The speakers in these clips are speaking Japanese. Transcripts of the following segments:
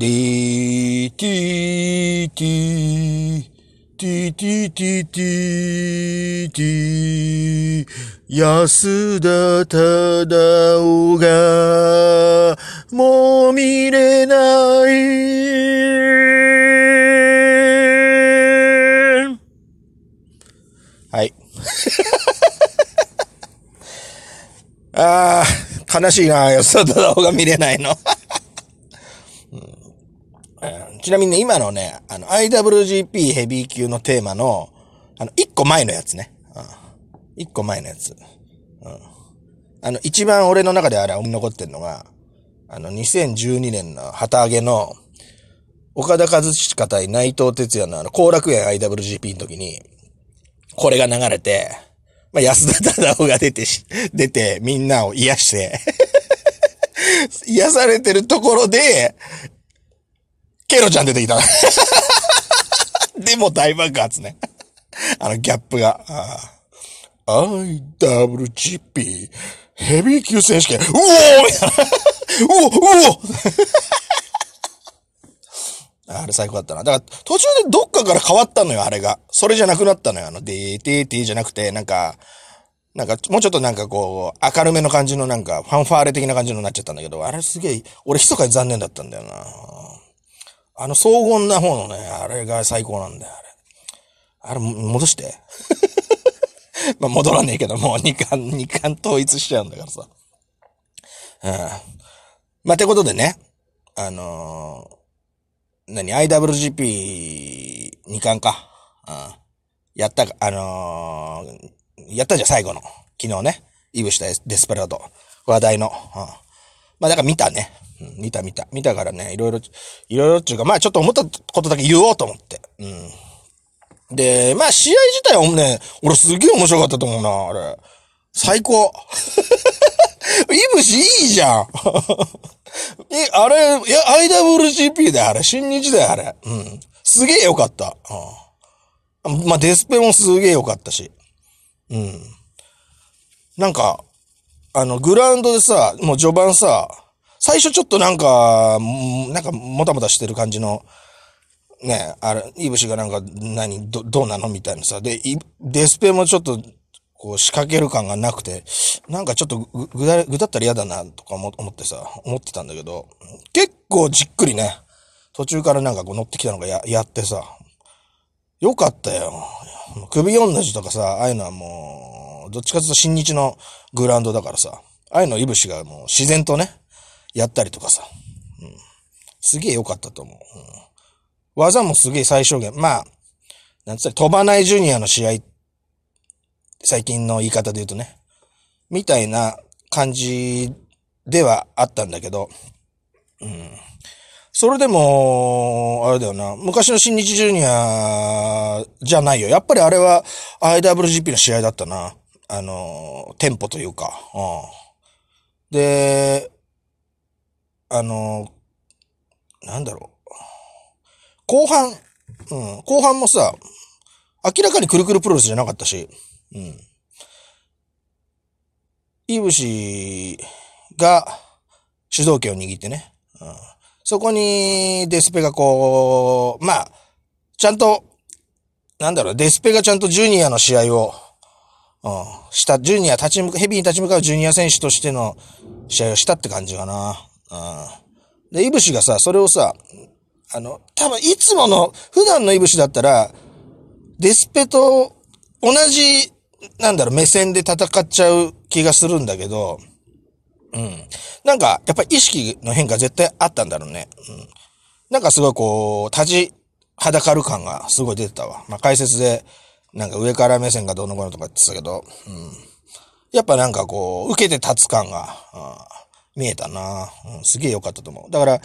ディーティーティーティーティーティーティーティー安田忠夫がもう見れないはい。ああ、悲しいな、安田忠夫が見れないの。ちなみにね、今のね、あの、IWGP ヘビー級のテーマの、あの、一個前のやつね。うん。一個前のやつ。うん。あの、一番俺の中であれ残ってんのが、あの、2012年の旗揚げの、岡田和親対内藤哲也のあの、後楽園 IWGP の時に、これが流れて、まあ、安田忠夫が出てし、出て、みんなを癒して 癒されてるところで、ケロちゃん出てきた。でも大爆発ね。あのギャップが。IWGP ヘビー級選手権。うおー。うおうおあれ最高だったな。だから途中でどっかから変わったのよ、あれが。それじゃなくなったのよ。あの、でーてーてーじゃなくて、なんか、なんか、もうちょっとなんかこう、明るめの感じのなんか、ファンファーレ的な感じのになっちゃったんだけど、あれすげえ、俺密かに残念だったんだよな。あの荘厳な方のね、あれが最高なんだよ、あれ。あれ、戻して。まあ、戻らねえけど、もう二巻、二巻統一しちゃうんだからさ。うん。まあ、てことでね、あのー、何 ?IWGP 二巻か。うん。やったか、あのー、やったじゃん、最後の。昨日ね。イブしたデスペラード。話題の。うん。まあ、だから見たね。うん、見た見た。見たからね、いろいろ、いろいろっていうか、まあちょっと思ったことだけ言おうと思って。うん。で、まあ試合自体はね、俺すげえ面白かったと思うな、あれ。最高。イブシいいじゃん。え、あれ、いや、IWGP だよ、あれ。新日だよ、あれ。うん。すげえよかった。うん。まあ、デスペもすげえよかったし。うん。なんか、あの、グラウンドでさ、もう序盤さ、最初ちょっとなんか、なんかもたもたしてる感じの、ね、あれ、イブシがなんか、何、ど、どうなのみたいなさ。で、デスペもちょっと、こう仕掛ける感がなくて、なんかちょっとぐ、ぐだ、ぐだったら嫌だな、とか思ってさ、思ってたんだけど、結構じっくりね、途中からなんかこう乗ってきたのがや、やってさ、よかったよ。首女字とかさ、ああいうのはもう、どっちかというと新日のグラウンドだからさ、ああいうのイブシがもう自然とね、やったりとかさ。うん。すげえ良かったと思う。うん。技もすげえ最小限。まあ、なんつったら飛ばないジュニアの試合、最近の言い方で言うとね、みたいな感じではあったんだけど、うん。それでも、あれだよな、昔の新日ジュニアじゃないよ。やっぱりあれは IWGP の試合だったな。あの、テンポというか。うん。で、あの、なんだろう。後半、うん、後半もさ、明らかにくるくるプロレスじゃなかったし、うん。イブシが主導権を握ってね、うん、そこにデスペがこう、まあ、ちゃんと、なんだろう、デスペがちゃんとジュニアの試合を、うん、した、ジュニア立ち向か、ヘビーに立ち向かうジュニア選手としての試合をしたって感じかな。うん。で、いぶしがさ、それをさ、あの、多分いつもの、普段のいぶしだったら、デスペと同じ、なんだろう、目線で戦っちゃう気がするんだけど、うん。なんか、やっぱり意識の変化絶対あったんだろうね。うん。なんかすごいこう、立ち、はだかる感がすごい出てたわ。まあ、解説で、なんか上から目線がどうのぐらいとか言ってたけど、うん。やっぱなんかこう、受けて立つ感が、うん見えたな。うん、すげえ良かったと思う。だから、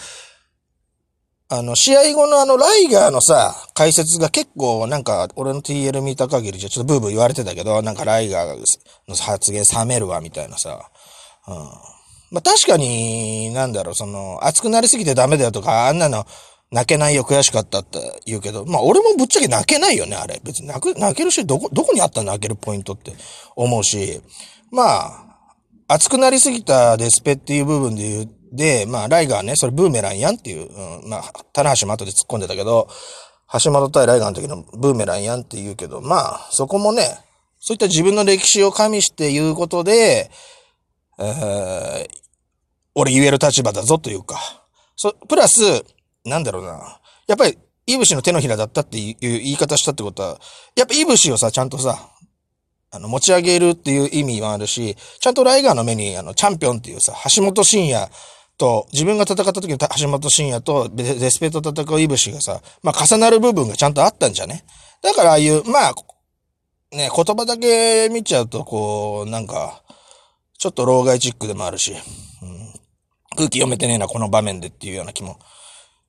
あの、試合後のあの、ライガーのさ、解説が結構なんか、俺の TL 見た限りじゃちょっとブーブー言われてたけど、なんかライガーの発言冷めるわ、みたいなさ。うん。まあ、確かに、なんだろう、その、熱くなりすぎてダメだよとか、あんなの、泣けないよ、悔しかったって言うけど、まあ俺もぶっちゃけ泣けないよね、あれ。別に泣く、泣けるし、どこ、どこにあったん泣けるポイントって思うし、まあ、熱くなりすぎたデスペっていう部分で言う、で、まあ、ライガーね、それブーメランやんっていう、うん、まあ、棚橋も後で突っ込んでたけど、橋本対ライガーの時のブーメランやんって言うけど、まあ、そこもね、そういった自分の歴史を加味して言うことで、えー、俺言える立場だぞというか、そ、プラス、なんだろうな、やっぱり、イブシの手のひらだったっていう言い方したってことは、やっぱイブシをさ、ちゃんとさ、あの、持ち上げるっていう意味もあるし、ちゃんとライガーの目に、あの、チャンピオンっていうさ、橋本真也と、自分が戦った時の橋本真也とデスペと戦うイブシがさ、まあ、重なる部分がちゃんとあったんじゃね？だからああいう、まあ、ね、言葉だけ見ちゃうと、こう、なんか、ちょっと老害チックでもあるし、うん、空気読めてねえな、この場面でっていうような気も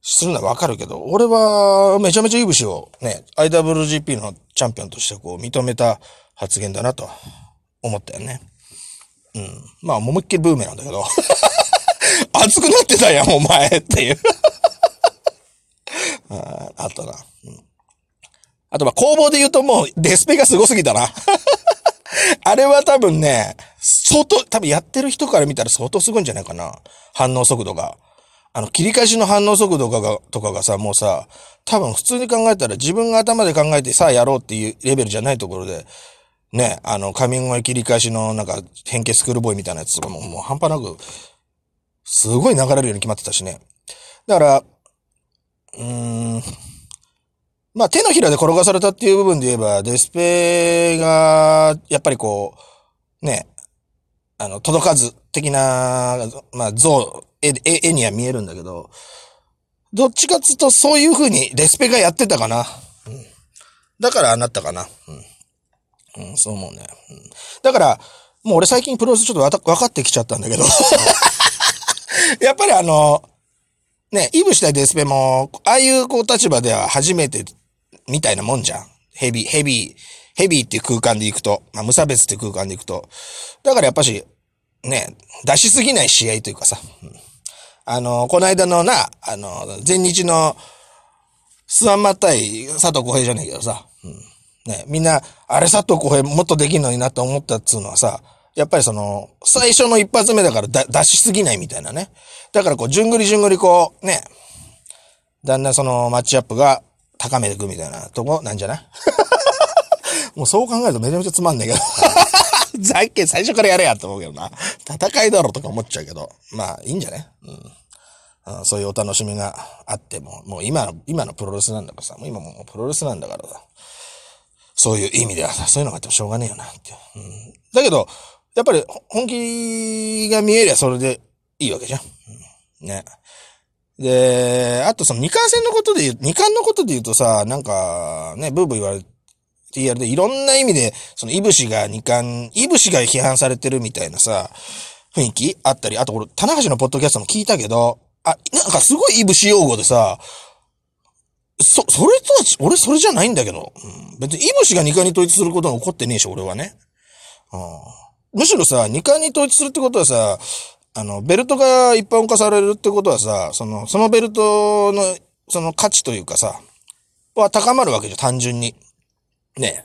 するのはわかるけど、俺はめちゃめちゃいぶしをね、IWGP のチャンピオンとしてこう認めた発言だなと思ったよね。うん。まあ、思いっきりブーメなんだけど。熱くなってたやん、お前っていうあ。あったな。うん。あと、まあ、工房で言うともう、デスペがすごすぎたな。あれは多分ね、相当、多分やってる人から見たら相当すごいんじゃないかな。反応速度が。あの、切り返しの反応速度が、とかがさ、もうさ、多分普通に考えたら自分が頭で考えてさあやろうっていうレベルじゃないところで、ね、あの、カミング切り返しのなんか変形スクールボーイみたいなやつとかももう半端なく、すごい流れるように決まってたしね。だから、うーん、まあ手のひらで転がされたっていう部分で言えば、デスペが、やっぱりこう、ね、あの、届かず的な、まあ像、絵、絵には見えるんだけど、どっちかっつうとそういう風にデスペがやってたかな。うん。だからああなったかな。うん。うん、そう思うね。うん。だから、もう俺最近プロレスちょっとわ分かってきちゃったんだけど やっぱりあの、ね、イブしたいデスペも、ああいうこう立場では初めてみたいなもんじゃん。ヘビ、ヘビー、ヘビーっていう空間で行くと、まあ無差別っていう空間で行くと。だからやっぱし、ね、出しすぎない試合というかさ、うん、あの、この間のな、あの、前日の、スワンマ対佐藤小平じゃねえけどさ、うん、ね、みんな、あれ佐藤小平もっとできんのになと思ったっつうのはさ、やっぱりその、最初の一発目だからだ出しすぎないみたいなね。だからこう、じゅんぐりじゅんぐりこう、ね、だんだんそのマッチアップが高めていくみたいなとこなんじゃない？もうそう考えるとめちゃめちゃつまんねえけどざっけ最初からやれやって思うけどな。戦いだろとか思っちゃうけど。まあ、いいんじゃねうん。そういうお楽しみがあっても、もう今の、今のプロレスなんだからさ、もう今もうプロレスなんだからさ、そういう意味ではさ、そういうのがあってもしょうがねえよなって。うん。だけど、やっぱり本気が見えりゃそれでいいわけじゃん。うん、ね。で、あとその二冠戦のことで言う、二冠のことで言うとさ、なんか、ね、ブーブー言われ TR でいろんな意味で、その、イブシが二冠、イブシが批判されてるみたいなさ、雰囲気あったり、あと俺、棚橋のポッドキャストも聞いたけど、あ、なんかすごいイブシ用語でさ、そ、それとは、俺それじゃないんだけど、うん、別にイブシが二冠に統一することが起こってねえし、俺はね。うん、むしろさ、二冠に統一するってことはさ、あの、ベルトが一般化されるってことはさ、その、そのベルトの、その価値というかさ、は高まるわけじゃん、単純に。ね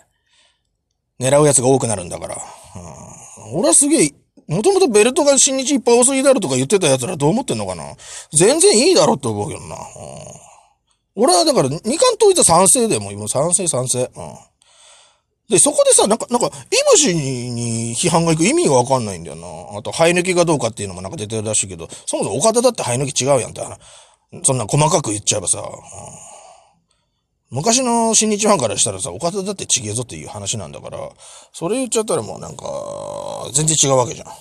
狙う奴が多くなるんだから。うん、俺はすげえ、もともとベルトが新日いっぱい多すぎだろとか言ってた奴らどう思ってんのかな全然いいだろって思うけどな。うん、俺はだから、二冠統一は賛成でも今賛成賛成。うん。で、そこでさ、なんか、なんか、イブシに批判がいく意味がわかんないんだよな。あと、生え抜きがどうかっていうのもなんか出てるらしいけど、そもそも岡田だって生え抜き違うやんって。そんな細かく言っちゃえばさ。うん昔の新日ファンからしたらさ、岡田だってちげえぞっていう話なんだから、それ言っちゃったらもうなんか、全然違うわけじゃん。うん、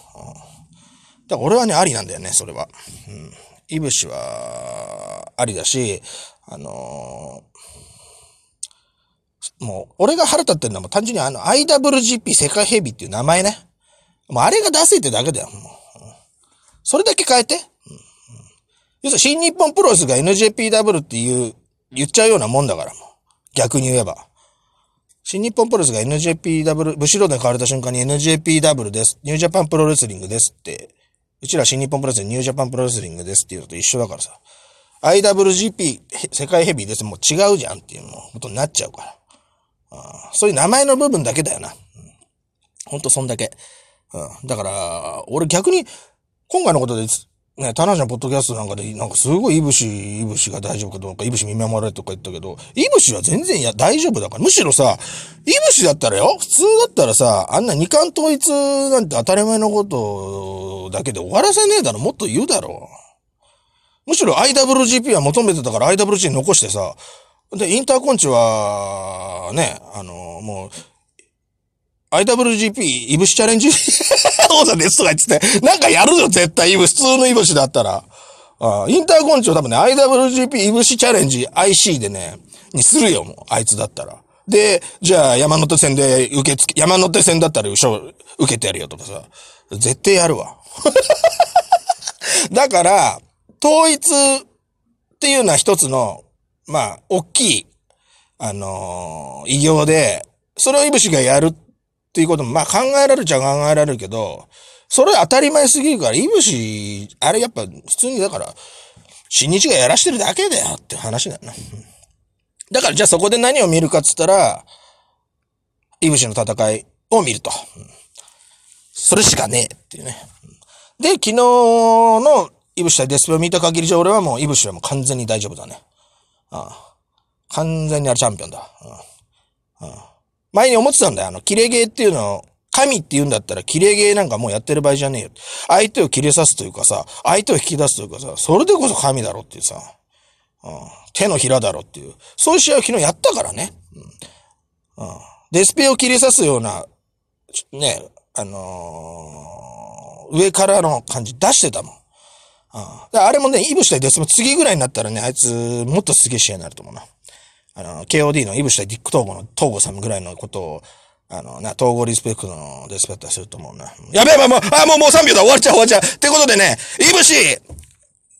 だから俺はね、ありなんだよね、それは。うん。いぶしは、ありだし、あのー、もう、俺が腹立ってるのはもう単純にあの、IWGP 世界ヘビーっていう名前ね。もうあれが出せってだけだよ、それだけ変えて。要するに新日本プロレスが NJPW っていう言っちゃうようなもんだから。逆に言えば。新日本プロレスが NJPW、ブシロードに変われた瞬間に NJPW です。ニュージャパンプロレスリングですって。うちら新日本プロレスでニュージャパンプロレスリングですっていうのと一緒だからさ。IWGP 世界ヘビーです。もう違うじゃんっていうのことになっちゃうから。そういう名前の部分だけだよな。うん、ほんとそんだけ。うん、だから、俺逆に、今回のことでね、田中のポッドキャストなんかで、なんかすごいいぶし、いぶしが大丈夫かどうか、いぶし見守れとか言ったけど、いぶしは全然いや、大丈夫だから。むしろさ、いぶしだったらよ、普通だったらさ、あんな二冠統一なんて当たり前のことだけで終わらせねえだろ、もっと言うだろう。むしろ IWGP は求めてたから IWG 残してさ、で、インターコンチは、ね、あの、もう、IWGP、イブシチャレンジ？王座ですとか言ってて、なんかやるよ、絶対、イブ、普通のイブシだったら。あインターコンチを多分ね、IWGP イブシチャレンジ IC でね、にするよ、もう、あいつだったら。で、じゃあ山手線で受け付け、山手線だったら受けてやるよとかさ。絶対やるわ。だから、統一っていうのは一つの、まあ、大きい、あのー、異業で、それをイブシがやるっていうことも、まあ考えられちゃ考えられるけど、それ当たり前すぎるから、イブシ、あれやっぱ普通にだから、新日がやらしてるだけだよって話だよな。だからじゃあそこで何を見るかっつったら、イブシの戦いを見ると。それしかねえっていうね。で、昨日のイブシ対デスペを見た限りじゃ俺はもうイブシはもう完全に大丈夫だね。ああ完全にあれチャンピオンだ。うん。うん。前に思ってたんだよ。あの、キレゲーっていうのを、神って言うんだったら、キレゲーなんかもうやってる場合じゃねえよ。相手を切れさすというかさ、相手を引き出すというかさ、それでこそ神だろっていうさ、うん、手のひらだろっていう。そういう試合を昨日やったからね。うん、うん、デスペを切り刺すような、ね、あのー、上からの感じ出してたもん。ああ、あれもね、イブしたいデスマ次ぐらいになったらね、あいつ、もっとすげえ試合になると思うな。あの、KOD のイブしたディック・トーゴのトーゴさんぐらいのことを、あの、な、統合リスペクトのデスペッターすると思うな。やべえ、もう、あ、もう、もう3秒だ終わっちゃう終わっちゃうってことでね、イブシ